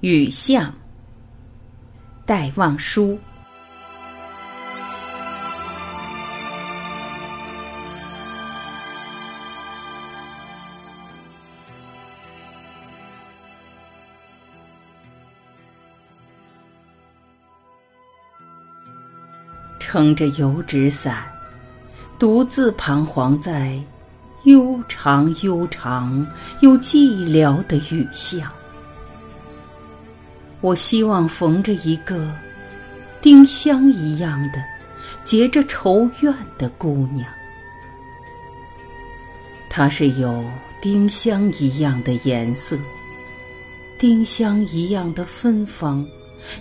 雨巷，戴望舒。撑着油纸伞，独自彷徨在悠长悠长又寂寥的雨巷。我希望逢着一个丁香一样的结着愁怨的姑娘，她是有丁香一样的颜色，丁香一样的芬芳，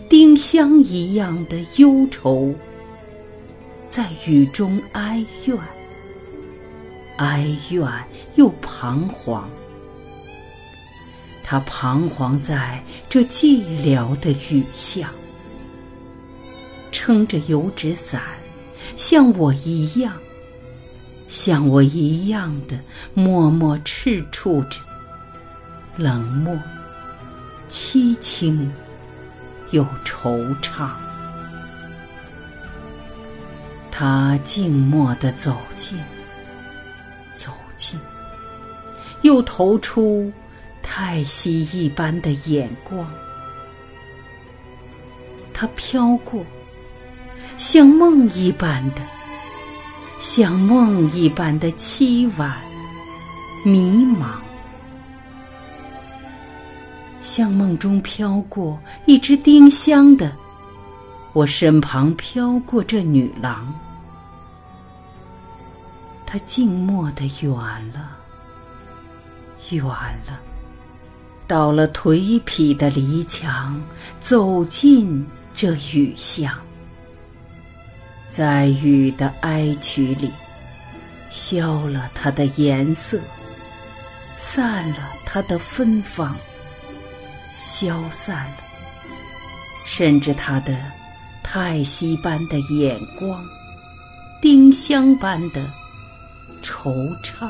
丁香一样的忧愁。在雨中哀怨，哀怨又彷徨。他彷徨在这寂寥的雨巷，撑着油纸伞，像我一样，像我一样的默默赤触着，冷漠、凄清又惆怅。他静默地走近，走近，又投出太息一般的眼光。他飘过，像梦一般的，像梦一般的凄婉、迷茫，像梦中飘过一只丁香的，我身旁飘过这女郎。他静默的远了，远了，到了颓圮的篱墙，走进这雨巷，在雨的哀曲里，消了它的颜色，散了它的芬芳，消散了，甚至它的叹息般的眼光，丁香般的。惆怅，